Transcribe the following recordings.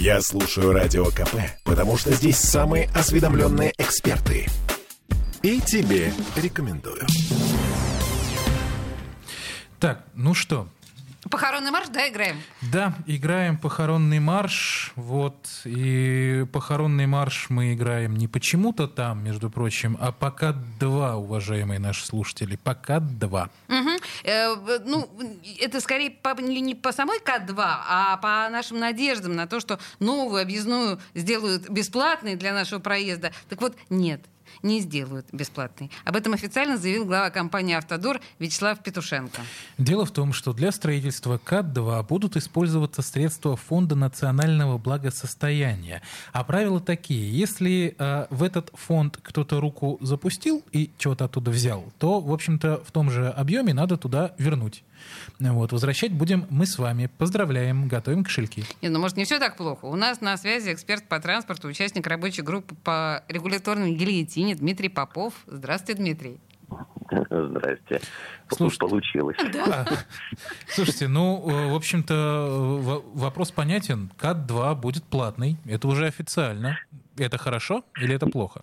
Я слушаю Радио КП, потому что здесь самые осведомленные эксперты. И тебе рекомендую. Так, ну что, Похоронный марш, да, играем? Да, играем похоронный марш. Вот. И похоронный марш мы играем не почему-то там, между прочим, а пока два, уважаемые наши слушатели. Пока два. Угу. Э, ну, это скорее по, не по самой К2, а по нашим надеждам на то, что новую объездную сделают бесплатной для нашего проезда. Так вот, нет не сделают бесплатный. Об этом официально заявил глава компании «Автодор» Вячеслав Петушенко. Дело в том, что для строительства КАТ-2 будут использоваться средства Фонда национального благосостояния. А правила такие. Если э, в этот фонд кто-то руку запустил и чего-то оттуда взял, то, в общем-то, в том же объеме надо туда вернуть. Вот, возвращать будем мы с вами. Поздравляем, готовим кошельки. Не, ну, может, не все так плохо. У нас на связи эксперт по транспорту, участник рабочей группы по регуляторной гильотине Дмитрий Попов. Здравствуйте, Дмитрий. Здрасте. Слушайте, Получилось. Да. Слушайте, ну, в общем-то, вопрос понятен. КАТ-2 будет платный. Это уже официально. Это хорошо или это плохо?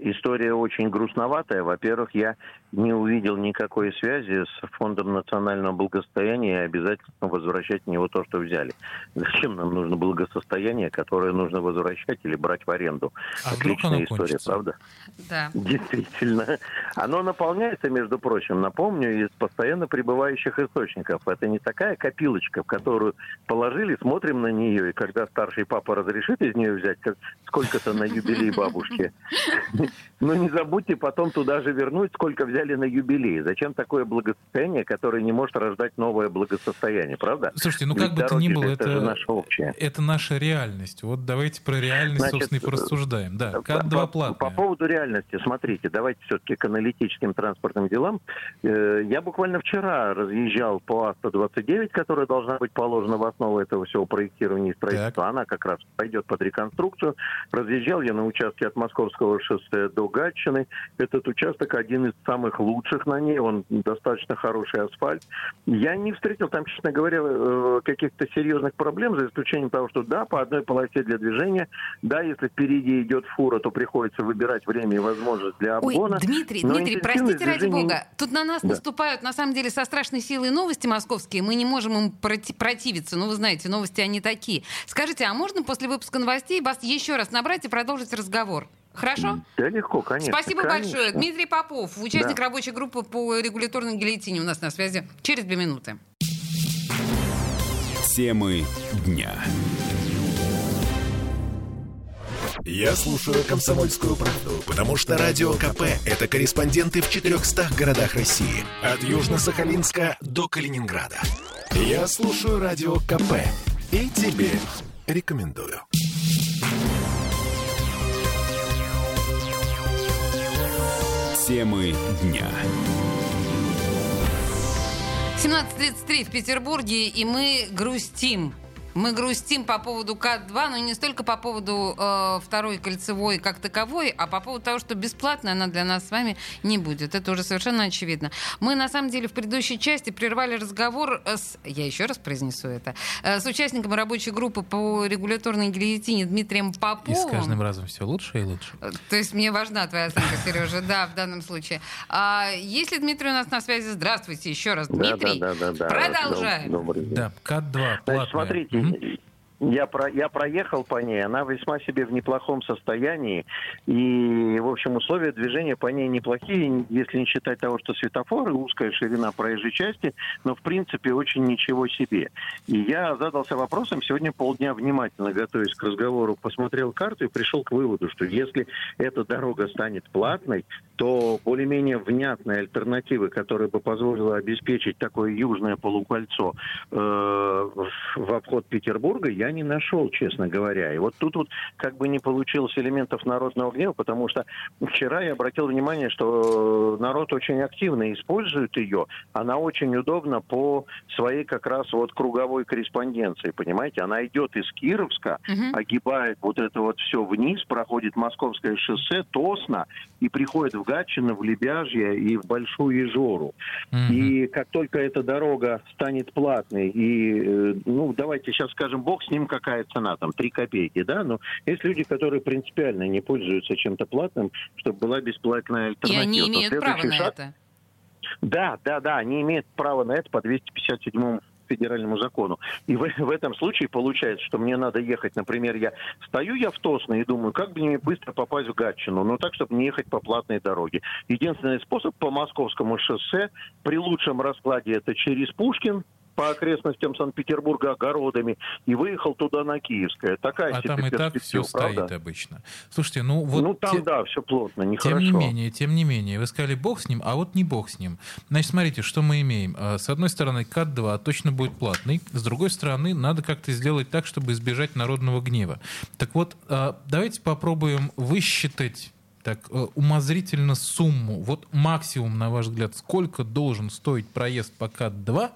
История очень грустноватая. Во-первых, я не увидел никакой связи с Фондом национального благосостояния и обязательно возвращать в него то, что взяли. Зачем нам нужно благосостояние, которое нужно возвращать или брать в аренду? А Отличная история, кончится? правда? Да. Действительно. Оно наполняется, между прочим, напомню, из постоянно пребывающих источников. Это не такая копилочка, в которую положили, смотрим на нее, и когда старший папа разрешит из нее взять сколько-то на юбилей бабушки, но не забудьте потом туда же вернуть, сколько взяли на юбилей. Зачем такое благосостояние, которое не может рождать новое благосостояние, правда? Слушайте, ну как бы то ни было, это, это, наша общая. это наша реальность. Вот давайте про реальность, Значит, собственно, и порассуждаем. Да, КАТ-2 платная. По, по поводу реальности, смотрите, давайте все-таки к аналитическим транспортным делам. Э, я буквально вчера разъезжал по А-129, которая должна быть положена в основу этого всего проектирования и строительства. Так. Она как раз пойдет под реконструкцию. Разъезжал я на участке от Московского шоссе до Гатчины. Этот участок один из самых лучших на ней, он достаточно хороший асфальт. Я не встретил там, честно говоря, э, каких-то серьезных проблем, за исключением того, что да, по одной полосе для движения, да, если впереди идет фура, то приходится выбирать время и возможность для обгона. Ой, Дмитрий, Дмитрий, простите движения... ради бога, тут на нас да. наступают, на самом деле, со страшной силой новости московские, мы не можем им противиться, ну, вы знаете, новости они такие. Скажите, а можно после выпуска новостей вас еще раз набрать и продолжить разговор? Хорошо? Да, легко, конечно. Спасибо конечно. большое. Дмитрий Попов, участник да. рабочей группы по регуляторной гильотине у нас на связи через две минуты. Темы дня. Я слушаю «Комсомольскую правду», потому что «Радио КП» — это корреспонденты в 400 городах России. От Южно-Сахалинска до Калининграда. Я слушаю «Радио КП» и тебе рекомендую. Темы дня. 17.33 в Петербурге, и мы грустим. Мы грустим по поводу КАТ-2, но не столько по поводу э, второй кольцевой как таковой, а по поводу того, что бесплатно она для нас с вами не будет. Это уже совершенно очевидно. Мы, на самом деле, в предыдущей части прервали разговор с... Я еще раз произнесу это. Э, с участником рабочей группы по регуляторной гильотине Дмитрием Поповым. И с каждым разом все лучше и лучше. Э, то есть мне важна твоя оценка, Сережа, да, в данном случае. А, если Дмитрий у нас на связи, здравствуйте еще раз, Дмитрий. Да, да, да, да, Продолжаем. Добрый день. Да, КАТ-2 платная. Значит, смотрите. Я, про, я проехал по ней, она весьма себе в неплохом состоянии. И, в общем, условия движения по ней неплохие, если не считать того, что светофоры, узкая ширина проезжей части, но, в принципе, очень ничего себе. И я задался вопросом, сегодня полдня внимательно, готовясь к разговору, посмотрел карту и пришел к выводу, что если эта дорога станет платной, то более-менее внятной альтернативы, которая бы позволила обеспечить такое южное полукольцо э, в обход Петербурга, я не нашел, честно говоря. И вот тут вот как бы не получилось элементов народного гнева, потому что вчера я обратил внимание, что народ очень активно использует ее. Она очень удобна по своей как раз вот круговой корреспонденции, понимаете? Она идет из Кировска, угу. огибает вот это вот все вниз, проходит Московское шоссе, Тосно, и приходит в Гатчино, в Лебяжье и в Большую Ижору. Угу. И как только эта дорога станет платной, и, э, ну, давайте сейчас скажем, бог с ним им какая цена, там, 3 копейки, да, но есть люди, которые принципиально не пользуются чем-то платным, чтобы была бесплатная И альтернатива. они То имеют право следующий на шаг- это. Да, да, да, они имеют право на это по 257 федеральному закону. И в, в этом случае получается, что мне надо ехать, например, я стою я в Тосно и думаю, как бы мне быстро попасть в Гатчину, но так, чтобы не ехать по платной дороге. Единственный способ по московскому шоссе при лучшем раскладе это через Пушкин, по окрестностям Санкт-Петербурга огородами и выехал туда на Киевское. Такая А там и так все стоит правда? обычно. Слушайте, ну вот... ну там те- да, все плотно, нехорошо. Тем не менее, тем не менее, вы сказали бог с ним, а вот не бог с ним. Значит, смотрите, что мы имеем. А, С одной стороны, КАТ-2 точно будет платный, с другой стороны, надо как-то сделать так, чтобы избежать народного гнева. Так вот, а, давайте попробуем высчитать так э, умозрительно сумму. Вот максимум, на ваш взгляд, сколько должен стоить проезд по КАТ-2,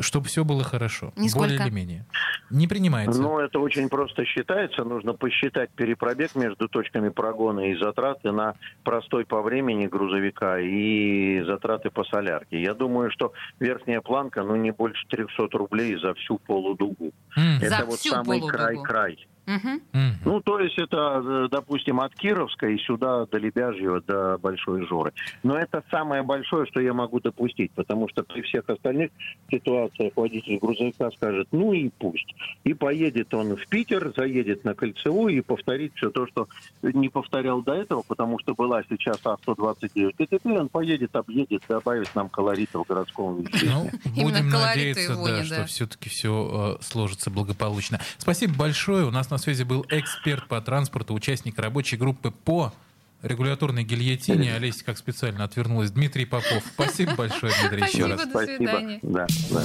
чтобы все было хорошо? Нисколько. Более или менее. Не принимается. Ну, это очень просто считается. Нужно посчитать перепробег между точками прогона и затраты на простой по времени грузовика и затраты по солярке. Я думаю, что верхняя планка, ну, не больше 300 рублей за всю полудугу. За это вот всю самый край-край. Мгм. Ну, то есть это, э, допустим, от Кировска и сюда до Лебяжьего, до Большой Жоры. Но это самое большое, что я могу допустить, потому что при всех остальных ситуациях водитель грузовика скажет, ну и пусть. И поедет он в Питер, заедет на Кольцевую и повторит все то, что не повторял до этого, потому что была сейчас А-129 КТП, он поедет, объедет, добавит нам колоритов в городском Ну, веществе. Именно будем колорита надеяться, да, да. что все-таки все сложится благополучно. Спасибо большое. У нас на связи был эксперт по транспорту, участник рабочей группы по регуляторной гильотине. Олеся как специально отвернулась. Дмитрий Попов. Спасибо большое, Дмитрий, еще Спасибо, раз. до свидания. Да, да.